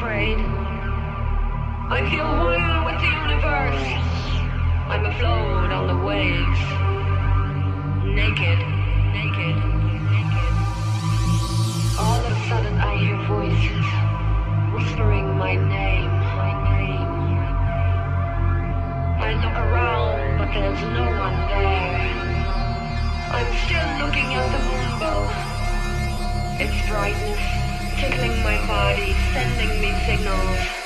afraid. I feel one with the universe. I'm afloat on the waves. Naked, naked, naked. All of a sudden I hear voices whispering my name, my name. I look around, but there's no one there. I'm still looking at the rainbow. Its brightness tickling my body, sending me signals.